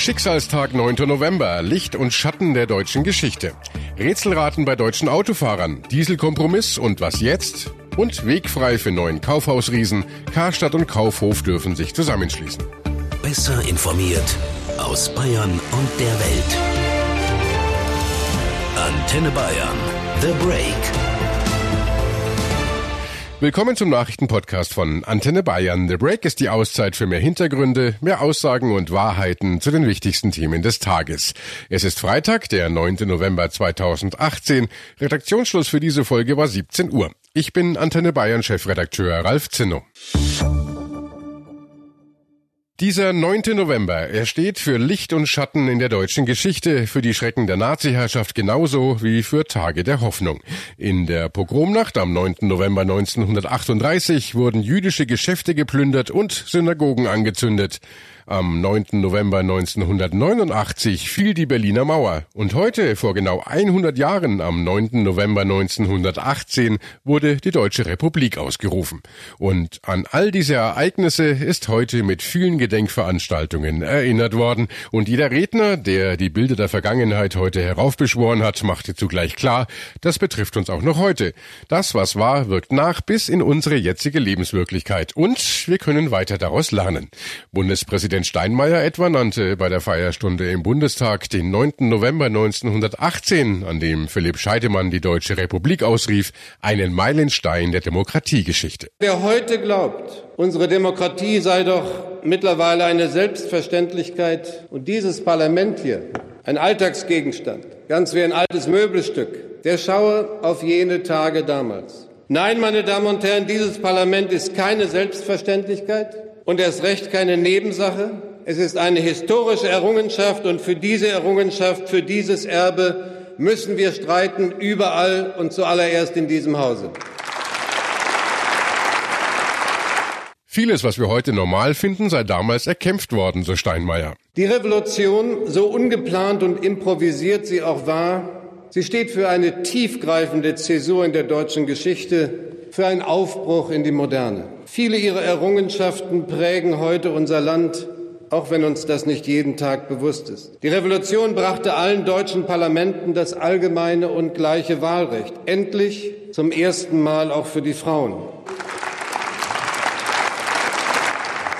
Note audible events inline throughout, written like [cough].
Schicksalstag 9. November. Licht und Schatten der deutschen Geschichte. Rätselraten bei deutschen Autofahrern. Dieselkompromiss und was jetzt? Und wegfrei für neuen Kaufhausriesen. Karstadt und Kaufhof dürfen sich zusammenschließen. Besser informiert aus Bayern und der Welt. Antenne Bayern. The Break. Willkommen zum Nachrichtenpodcast von Antenne Bayern. The Break ist die Auszeit für mehr Hintergründe, mehr Aussagen und Wahrheiten zu den wichtigsten Themen des Tages. Es ist Freitag, der 9. November 2018. Redaktionsschluss für diese Folge war 17 Uhr. Ich bin Antenne Bayern Chefredakteur Ralf Zinno. Dieser 9. November, er steht für Licht und Schatten in der deutschen Geschichte, für die Schrecken der Naziherrschaft genauso wie für Tage der Hoffnung. In der Pogromnacht am 9. November 1938 wurden jüdische Geschäfte geplündert und Synagogen angezündet. Am 9. November 1989 fiel die Berliner Mauer und heute, vor genau 100 Jahren, am 9. November 1918, wurde die Deutsche Republik ausgerufen. Und an all diese Ereignisse ist heute mit vielen Gedenkveranstaltungen erinnert worden und jeder Redner, der die Bilder der Vergangenheit heute heraufbeschworen hat, machte zugleich klar, das betrifft uns auch noch heute. Das, was war, wirkt nach bis in unsere jetzige Lebenswirklichkeit und wir können weiter daraus lernen. Bundespräsident Präsident Steinmeier etwa nannte bei der Feierstunde im Bundestag den 9. November 1918, an dem Philipp Scheidemann die Deutsche Republik ausrief, einen Meilenstein der Demokratiegeschichte. Wer heute glaubt, unsere Demokratie sei doch mittlerweile eine Selbstverständlichkeit und dieses Parlament hier ein Alltagsgegenstand, ganz wie ein altes Möbelstück, der schaue auf jene Tage damals. Nein, meine Damen und Herren, dieses Parlament ist keine Selbstverständlichkeit und erst recht keine Nebensache. Es ist eine historische Errungenschaft und für diese Errungenschaft, für dieses Erbe müssen wir streiten, überall und zuallererst in diesem Hause. Vieles, was wir heute normal finden, sei damals erkämpft worden, so Steinmeier. Die Revolution, so ungeplant und improvisiert sie auch war, sie steht für eine tiefgreifende Zäsur in der deutschen Geschichte, für einen Aufbruch in die Moderne. Viele ihrer Errungenschaften prägen heute unser Land, auch wenn uns das nicht jeden Tag bewusst ist. Die Revolution brachte allen deutschen Parlamenten das allgemeine und gleiche Wahlrecht. Endlich zum ersten Mal auch für die Frauen.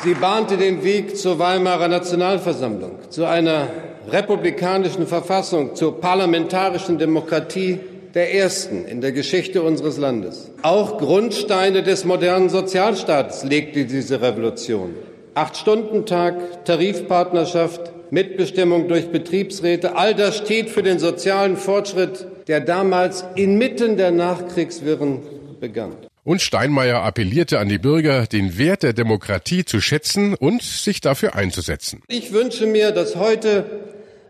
Sie bahnte den Weg zur Weimarer Nationalversammlung, zu einer republikanischen Verfassung, zur parlamentarischen Demokratie der ersten in der Geschichte unseres Landes. Auch Grundsteine des modernen Sozialstaates legte diese Revolution. Acht-Stunden-Tag, Tarifpartnerschaft, Mitbestimmung durch Betriebsräte, all das steht für den sozialen Fortschritt, der damals inmitten der Nachkriegswirren begann. Und Steinmeier appellierte an die Bürger, den Wert der Demokratie zu schätzen und sich dafür einzusetzen. Ich wünsche mir, dass heute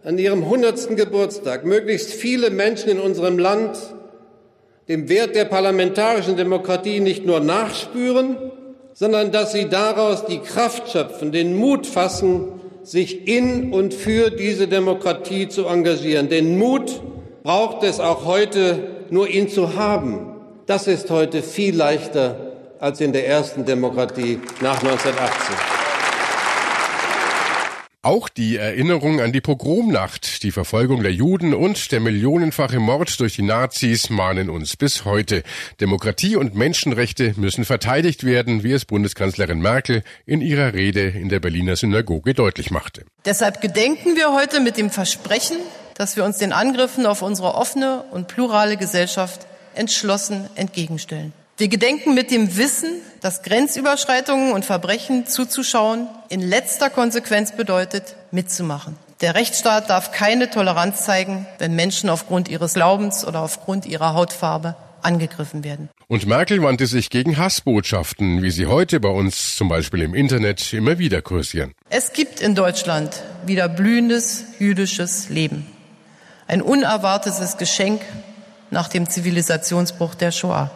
an ihrem hundertsten Geburtstag möglichst viele Menschen in unserem Land dem Wert der parlamentarischen Demokratie nicht nur nachspüren, sondern dass sie daraus die Kraft schöpfen, den Mut fassen, sich in und für diese Demokratie zu engagieren. Den Mut braucht es auch heute, nur ihn zu haben. Das ist heute viel leichter als in der ersten Demokratie nach 1918. Auch die Erinnerung an die Pogromnacht, die Verfolgung der Juden und der millionenfache Mord durch die Nazis mahnen uns bis heute. Demokratie und Menschenrechte müssen verteidigt werden, wie es Bundeskanzlerin Merkel in ihrer Rede in der Berliner Synagoge deutlich machte. Deshalb gedenken wir heute mit dem Versprechen, dass wir uns den Angriffen auf unsere offene und plurale Gesellschaft entschlossen entgegenstellen. Wir gedenken mit dem Wissen, dass Grenzüberschreitungen und Verbrechen zuzuschauen in letzter Konsequenz bedeutet, mitzumachen. Der Rechtsstaat darf keine Toleranz zeigen, wenn Menschen aufgrund ihres Glaubens oder aufgrund ihrer Hautfarbe angegriffen werden. Und Merkel wandte sich gegen Hassbotschaften, wie sie heute bei uns zum Beispiel im Internet immer wieder kursieren. Es gibt in Deutschland wieder blühendes jüdisches Leben. Ein unerwartetes Geschenk nach dem Zivilisationsbruch der Shoah.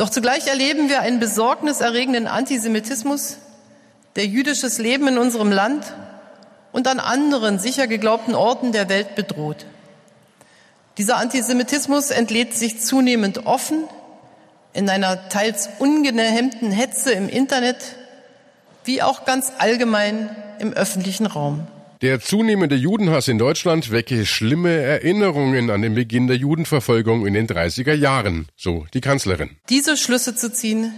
Doch zugleich erleben wir einen besorgniserregenden Antisemitismus, der jüdisches Leben in unserem Land und an anderen sicher geglaubten Orten der Welt bedroht. Dieser Antisemitismus entlädt sich zunehmend offen in einer teils ungehemmten Hetze im Internet wie auch ganz allgemein im öffentlichen Raum. Der zunehmende Judenhass in Deutschland wecke schlimme Erinnerungen an den Beginn der Judenverfolgung in den 30er Jahren, so die Kanzlerin. Diese Schlüsse zu ziehen,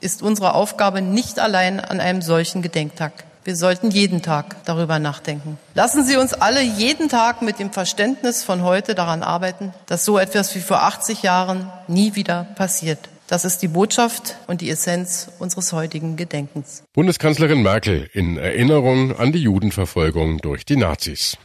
ist unsere Aufgabe nicht allein an einem solchen Gedenktag. Wir sollten jeden Tag darüber nachdenken. Lassen Sie uns alle jeden Tag mit dem Verständnis von heute daran arbeiten, dass so etwas wie vor 80 Jahren nie wieder passiert. Das ist die Botschaft und die Essenz unseres heutigen Gedenkens. Bundeskanzlerin Merkel in Erinnerung an die Judenverfolgung durch die Nazis.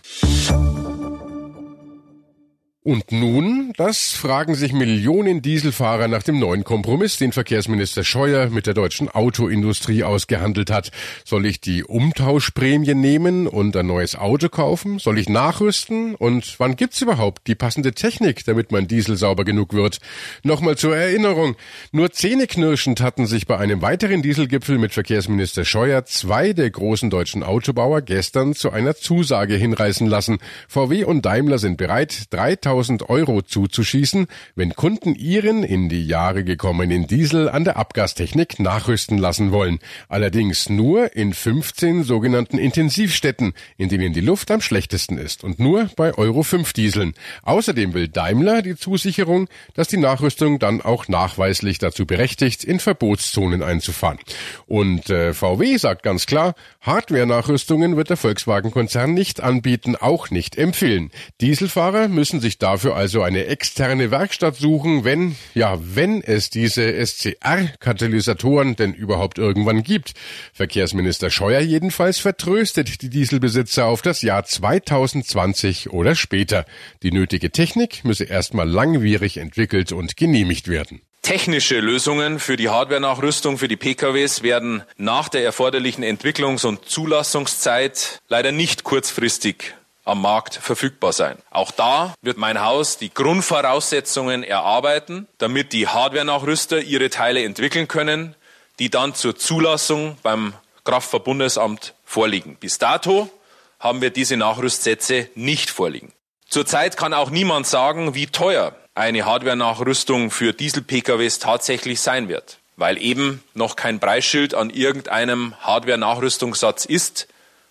Und nun, das fragen sich Millionen Dieselfahrer nach dem neuen Kompromiss, den Verkehrsminister Scheuer mit der deutschen Autoindustrie ausgehandelt hat. Soll ich die Umtauschprämie nehmen und ein neues Auto kaufen? Soll ich nachrüsten? Und wann gibt's überhaupt die passende Technik, damit mein Diesel sauber genug wird? Nochmal zur Erinnerung. Nur zähneknirschend hatten sich bei einem weiteren Dieselgipfel mit Verkehrsminister Scheuer zwei der großen deutschen Autobauer gestern zu einer Zusage hinreißen lassen. VW und Daimler sind bereit, 3000 1000 Euro zuzuschießen, wenn Kunden ihren in die Jahre gekommenen Diesel an der Abgastechnik nachrüsten lassen wollen. Allerdings nur in 15 sogenannten Intensivstätten, in denen die Luft am schlechtesten ist und nur bei Euro 5 Dieseln. Außerdem will Daimler die Zusicherung, dass die Nachrüstung dann auch nachweislich dazu berechtigt, in Verbotszonen einzufahren. Und äh, VW sagt ganz klar, Hardware-Nachrüstungen wird der Volkswagen-Konzern nicht anbieten, auch nicht empfehlen. Dieselfahrer müssen sich dafür also eine externe Werkstatt suchen, wenn, ja, wenn es diese SCR-Katalysatoren denn überhaupt irgendwann gibt. Verkehrsminister Scheuer jedenfalls vertröstet die Dieselbesitzer auf das Jahr 2020 oder später. Die nötige Technik müsse erstmal langwierig entwickelt und genehmigt werden. Technische Lösungen für die Hardware-Nachrüstung für die PKWs werden nach der erforderlichen Entwicklungs- und Zulassungszeit leider nicht kurzfristig am Markt verfügbar sein. Auch da wird mein Haus die Grundvoraussetzungen erarbeiten, damit die Hardware-Nachrüster ihre Teile entwickeln können, die dann zur Zulassung beim Kraftverbundesamt vorliegen. Bis dato haben wir diese Nachrüstsätze nicht vorliegen. Zurzeit kann auch niemand sagen, wie teuer eine Hardware-Nachrüstung für Diesel-PKWs tatsächlich sein wird, weil eben noch kein Preisschild an irgendeinem Hardware-Nachrüstungssatz ist,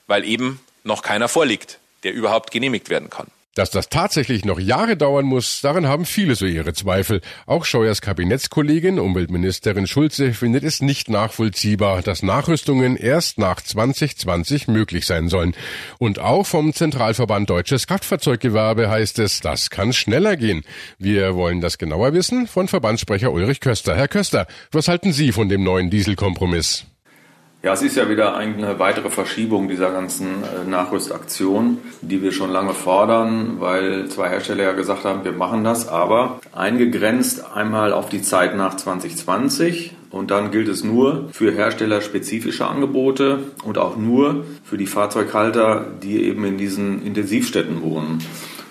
weil eben noch keiner vorliegt der überhaupt genehmigt werden kann. Dass das tatsächlich noch Jahre dauern muss, daran haben viele so ihre Zweifel. Auch Scheuers Kabinettskollegin, Umweltministerin Schulze, findet es nicht nachvollziehbar, dass Nachrüstungen erst nach 2020 möglich sein sollen. Und auch vom Zentralverband Deutsches Kraftfahrzeuggewerbe heißt es, das kann schneller gehen. Wir wollen das genauer wissen von Verbandssprecher Ulrich Köster. Herr Köster, was halten Sie von dem neuen Dieselkompromiss? Ja, es ist ja wieder eine weitere Verschiebung dieser ganzen äh, Nachrüstaktion, die wir schon lange fordern, weil zwei Hersteller ja gesagt haben, wir machen das, aber eingegrenzt einmal auf die Zeit nach 2020 und dann gilt es nur für herstellerspezifische Angebote und auch nur für die Fahrzeughalter, die eben in diesen Intensivstätten wohnen.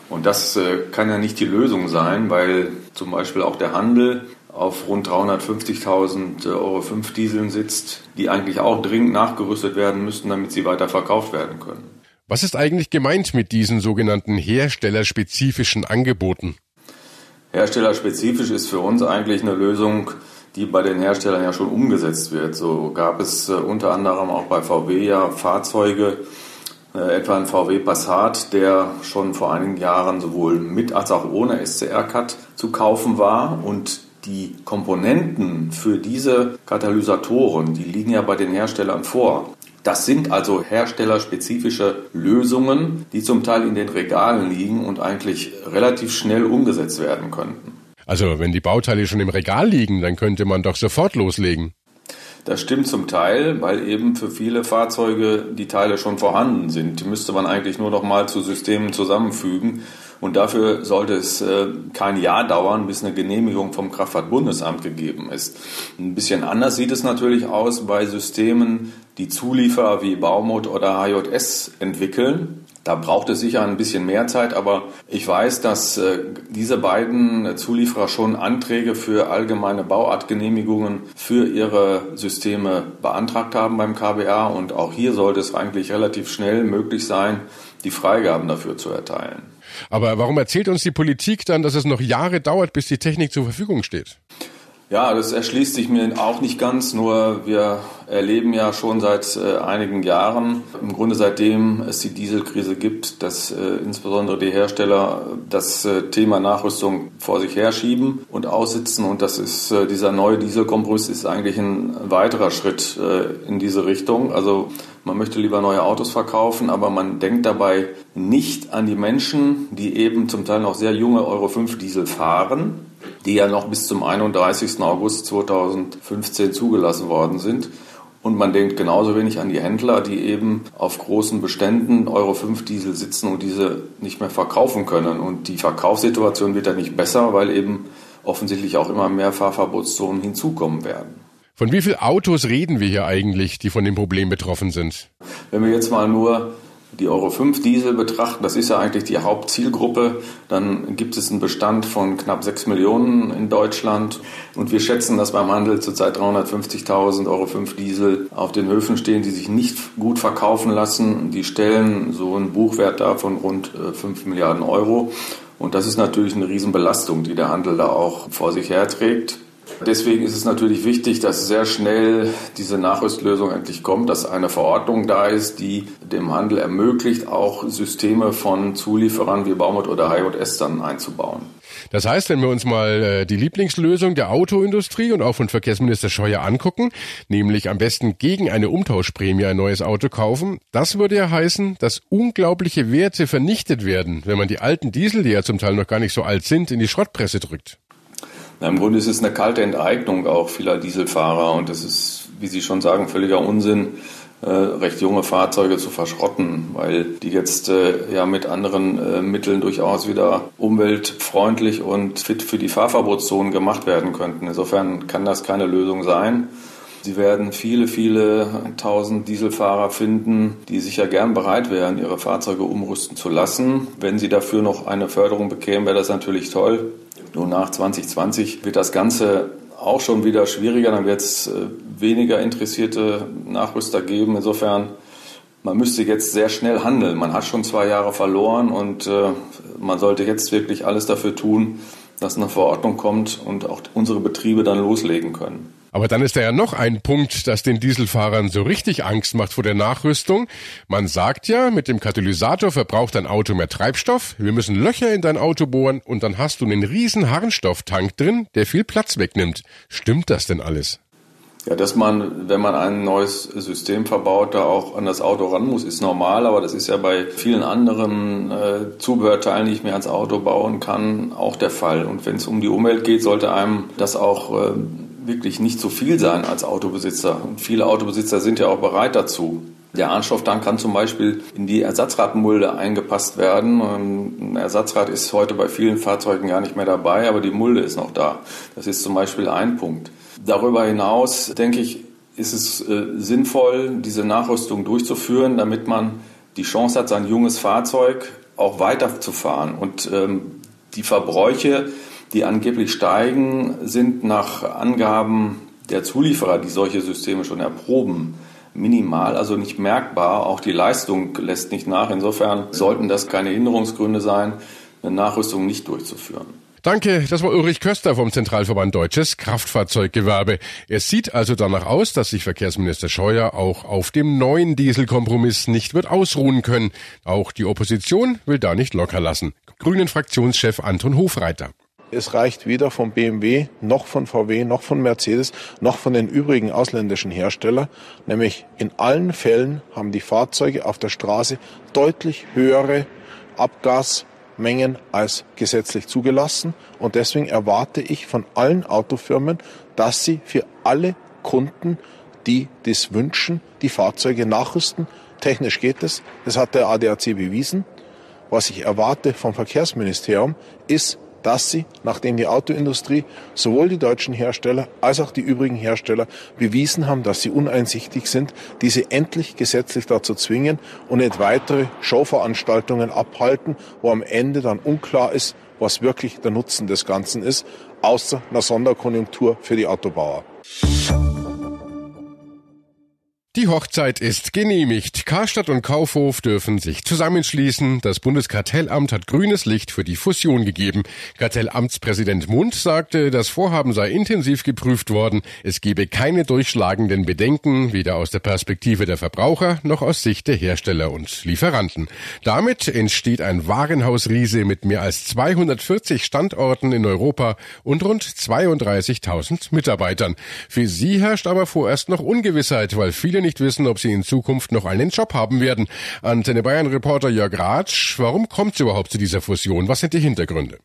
Und das äh, kann ja nicht die Lösung sein, weil zum Beispiel auch der Handel auf rund 350.000 Euro 5 Dieseln sitzt, die eigentlich auch dringend nachgerüstet werden müssten, damit sie weiter verkauft werden können. Was ist eigentlich gemeint mit diesen sogenannten herstellerspezifischen Angeboten? Herstellerspezifisch ist für uns eigentlich eine Lösung, die bei den Herstellern ja schon umgesetzt wird. So gab es äh, unter anderem auch bei VW ja Fahrzeuge, äh, etwa ein VW Passat, der schon vor einigen Jahren sowohl mit als auch ohne SCR-Cut zu kaufen war und die Komponenten für diese Katalysatoren, die liegen ja bei den Herstellern vor. Das sind also herstellerspezifische Lösungen, die zum Teil in den Regalen liegen und eigentlich relativ schnell umgesetzt werden könnten. Also wenn die Bauteile schon im Regal liegen, dann könnte man doch sofort loslegen. Das stimmt zum Teil, weil eben für viele Fahrzeuge die Teile schon vorhanden sind. Die müsste man eigentlich nur noch mal zu Systemen zusammenfügen und dafür sollte es äh, kein Jahr dauern, bis eine Genehmigung vom Kraftfahrtbundesamt gegeben ist. Ein bisschen anders sieht es natürlich aus bei Systemen, die Zulieferer wie Baumut oder HJS entwickeln. Da braucht es sicher ein bisschen mehr Zeit, aber ich weiß, dass äh, diese beiden Zulieferer schon Anträge für allgemeine Bauartgenehmigungen für ihre Systeme beantragt haben beim KBA und auch hier sollte es eigentlich relativ schnell möglich sein, die Freigaben dafür zu erteilen. Aber warum erzählt uns die Politik dann, dass es noch Jahre dauert, bis die Technik zur Verfügung steht? Ja, das erschließt sich mir auch nicht ganz, nur wir erleben ja schon seit äh, einigen Jahren, im Grunde seitdem es die Dieselkrise gibt, dass äh, insbesondere die Hersteller das äh, Thema Nachrüstung vor sich herschieben und aussitzen und das ist dieser neue Dieselkompromiss ist eigentlich ein weiterer Schritt in diese Richtung. Also man möchte lieber neue Autos verkaufen, aber man denkt dabei nicht an die Menschen, die eben zum Teil noch sehr junge Euro 5 Diesel fahren die ja noch bis zum 31. August 2015 zugelassen worden sind. Und man denkt genauso wenig an die Händler, die eben auf großen Beständen Euro 5 Diesel sitzen und diese nicht mehr verkaufen können. Und die Verkaufssituation wird ja nicht besser, weil eben offensichtlich auch immer mehr Fahrverbotszonen hinzukommen werden. Von wie vielen Autos reden wir hier eigentlich, die von dem Problem betroffen sind? Wenn wir jetzt mal nur die Euro 5 Diesel betrachten, das ist ja eigentlich die Hauptzielgruppe, dann gibt es einen Bestand von knapp 6 Millionen in Deutschland und wir schätzen, dass beim Handel zurzeit 350.000 Euro 5 Diesel auf den Höfen stehen, die sich nicht gut verkaufen lassen. Die stellen so einen Buchwert da von rund 5 äh, Milliarden Euro. Und das ist natürlich eine Riesenbelastung, die der Handel da auch vor sich herträgt. Deswegen ist es natürlich wichtig, dass sehr schnell diese Nachrüstlösung endlich kommt, dass eine Verordnung da ist, die dem Handel ermöglicht, auch Systeme von Zulieferern wie Baumut oder HJS dann einzubauen. Das heißt, wenn wir uns mal äh, die Lieblingslösung der Autoindustrie und auch von Verkehrsminister Scheuer angucken, nämlich am besten gegen eine Umtauschprämie ein neues Auto kaufen, das würde ja heißen, dass unglaubliche Werte vernichtet werden, wenn man die alten Diesel, die ja zum Teil noch gar nicht so alt sind, in die Schrottpresse drückt. Na, Im Grunde ist es eine kalte Enteignung auch vieler Dieselfahrer und das ist, wie Sie schon sagen, völliger Unsinn, äh, recht junge Fahrzeuge zu verschrotten, weil die jetzt äh, ja mit anderen äh, Mitteln durchaus wieder umweltfreundlich und fit für die Fahrverbotszonen gemacht werden könnten. Insofern kann das keine Lösung sein. Sie werden viele, viele tausend Dieselfahrer finden, die sicher gern bereit wären, ihre Fahrzeuge umrüsten zu lassen. Wenn sie dafür noch eine Förderung bekämen, wäre das natürlich toll. Nur nach 2020 wird das Ganze auch schon wieder schwieriger. Dann wird es äh, weniger interessierte Nachrüster geben. Insofern, man müsste jetzt sehr schnell handeln. Man hat schon zwei Jahre verloren und äh, man sollte jetzt wirklich alles dafür tun, dass eine Verordnung kommt und auch unsere Betriebe dann loslegen können. Aber dann ist da ja noch ein Punkt, das den Dieselfahrern so richtig Angst macht vor der Nachrüstung. Man sagt ja, mit dem Katalysator verbraucht dein Auto mehr Treibstoff, wir müssen Löcher in dein Auto bohren und dann hast du einen riesen Harnstofftank drin, der viel Platz wegnimmt. Stimmt das denn alles? Ja, dass man, wenn man ein neues System verbaut, da auch an das Auto ran muss, ist normal, aber das ist ja bei vielen anderen äh, Zubehörteilen, die ich mir ans Auto bauen kann, auch der Fall. Und wenn es um die Umwelt geht, sollte einem das auch äh, wirklich nicht so viel sein als Autobesitzer. Und viele Autobesitzer sind ja auch bereit dazu. Der Anstofftank kann zum Beispiel in die Ersatzradmulde eingepasst werden. Ein Ersatzrad ist heute bei vielen Fahrzeugen gar nicht mehr dabei, aber die Mulde ist noch da. Das ist zum Beispiel ein Punkt. Darüber hinaus, denke ich, ist es äh, sinnvoll, diese Nachrüstung durchzuführen, damit man die Chance hat, sein junges Fahrzeug auch weiterzufahren. Und ähm, die Verbräuche die angeblich steigen, sind nach Angaben der Zulieferer, die solche Systeme schon erproben, minimal, also nicht merkbar. Auch die Leistung lässt nicht nach. Insofern sollten das keine Hinderungsgründe sein, eine Nachrüstung nicht durchzuführen. Danke, das war Ulrich Köster vom Zentralverband Deutsches Kraftfahrzeuggewerbe. Es sieht also danach aus, dass sich Verkehrsminister Scheuer auch auf dem neuen Dieselkompromiss nicht wird ausruhen können. Auch die Opposition will da nicht locker lassen. Grünen Fraktionschef Anton Hofreiter. Es reicht weder vom BMW noch von VW noch von Mercedes noch von den übrigen ausländischen Herstellern. Nämlich in allen Fällen haben die Fahrzeuge auf der Straße deutlich höhere Abgasmengen als gesetzlich zugelassen. Und deswegen erwarte ich von allen Autofirmen, dass sie für alle Kunden, die das wünschen, die Fahrzeuge nachrüsten. Technisch geht es. Das hat der ADAC bewiesen. Was ich erwarte vom Verkehrsministerium ist, dass sie, nachdem die Autoindustrie sowohl die deutschen Hersteller als auch die übrigen Hersteller bewiesen haben, dass sie uneinsichtig sind, diese endlich gesetzlich dazu zwingen und nicht weitere Showveranstaltungen abhalten, wo am Ende dann unklar ist, was wirklich der Nutzen des Ganzen ist, außer einer Sonderkonjunktur für die Autobauer. Die Hochzeit ist genehmigt. Karstadt und Kaufhof dürfen sich zusammenschließen. Das Bundeskartellamt hat grünes Licht für die Fusion gegeben. Kartellamtspräsident Mund sagte, das Vorhaben sei intensiv geprüft worden. Es gebe keine durchschlagenden Bedenken, weder aus der Perspektive der Verbraucher noch aus Sicht der Hersteller und Lieferanten. Damit entsteht ein Warenhausriese mit mehr als 240 Standorten in Europa und rund 32.000 Mitarbeitern. Für sie herrscht aber vorerst noch Ungewissheit, weil viele viele nicht wissen, ob sie in Zukunft noch einen Job haben werden. Antenne Bayern Reporter Jörg Ratsch, warum kommt es überhaupt zu dieser Fusion? Was sind die Hintergründe?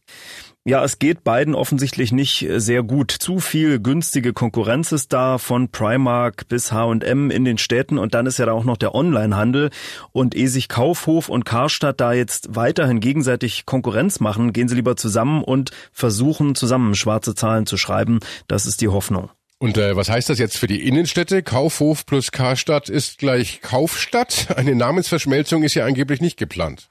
Ja, es geht beiden offensichtlich nicht sehr gut. Zu viel günstige Konkurrenz ist da von Primark bis H&M in den Städten und dann ist ja da auch noch der Onlinehandel und ehe sich Kaufhof und Karstadt da jetzt weiterhin gegenseitig Konkurrenz machen, gehen sie lieber zusammen und versuchen zusammen schwarze Zahlen zu schreiben. Das ist die Hoffnung. Und äh, was heißt das jetzt für die Innenstädte? Kaufhof plus Karstadt ist gleich Kaufstadt. [laughs] Eine Namensverschmelzung ist ja angeblich nicht geplant.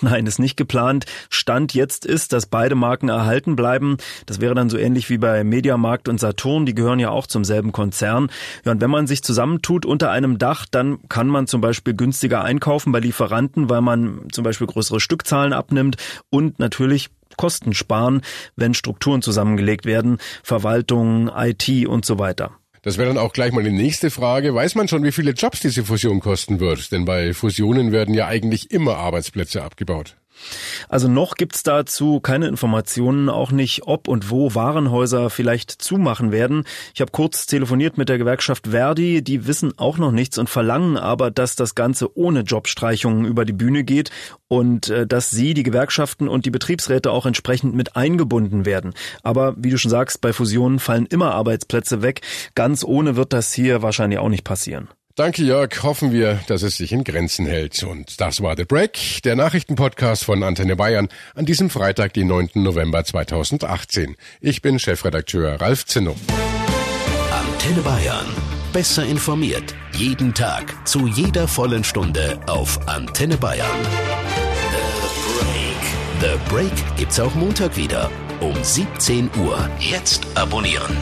Nein, ist nicht geplant. Stand jetzt ist, dass beide Marken erhalten bleiben. Das wäre dann so ähnlich wie bei Mediamarkt und Saturn. Die gehören ja auch zum selben Konzern. Ja, und wenn man sich zusammentut unter einem Dach, dann kann man zum Beispiel günstiger einkaufen bei Lieferanten, weil man zum Beispiel größere Stückzahlen abnimmt und natürlich Kosten sparen, wenn Strukturen zusammengelegt werden, Verwaltung, IT und so weiter. Das wäre dann auch gleich mal die nächste Frage. Weiß man schon, wie viele Jobs diese Fusion kosten wird? Denn bei Fusionen werden ja eigentlich immer Arbeitsplätze abgebaut. Also noch gibt's dazu keine Informationen, auch nicht, ob und wo Warenhäuser vielleicht zumachen werden. Ich habe kurz telefoniert mit der Gewerkschaft Verdi, die wissen auch noch nichts und verlangen aber, dass das Ganze ohne Jobstreichungen über die Bühne geht und äh, dass sie, die Gewerkschaften und die Betriebsräte auch entsprechend mit eingebunden werden. Aber wie du schon sagst, bei Fusionen fallen immer Arbeitsplätze weg. Ganz ohne wird das hier wahrscheinlich auch nicht passieren. Danke, Jörg. Hoffen wir, dass es sich in Grenzen hält. Und das war The Break, der Nachrichtenpodcast von Antenne Bayern an diesem Freitag, den 9. November 2018. Ich bin Chefredakteur Ralf Zinno. Antenne Bayern. Besser informiert. Jeden Tag. Zu jeder vollen Stunde auf Antenne Bayern. The Break. The Break gibt's auch Montag wieder. Um 17 Uhr. Jetzt abonnieren.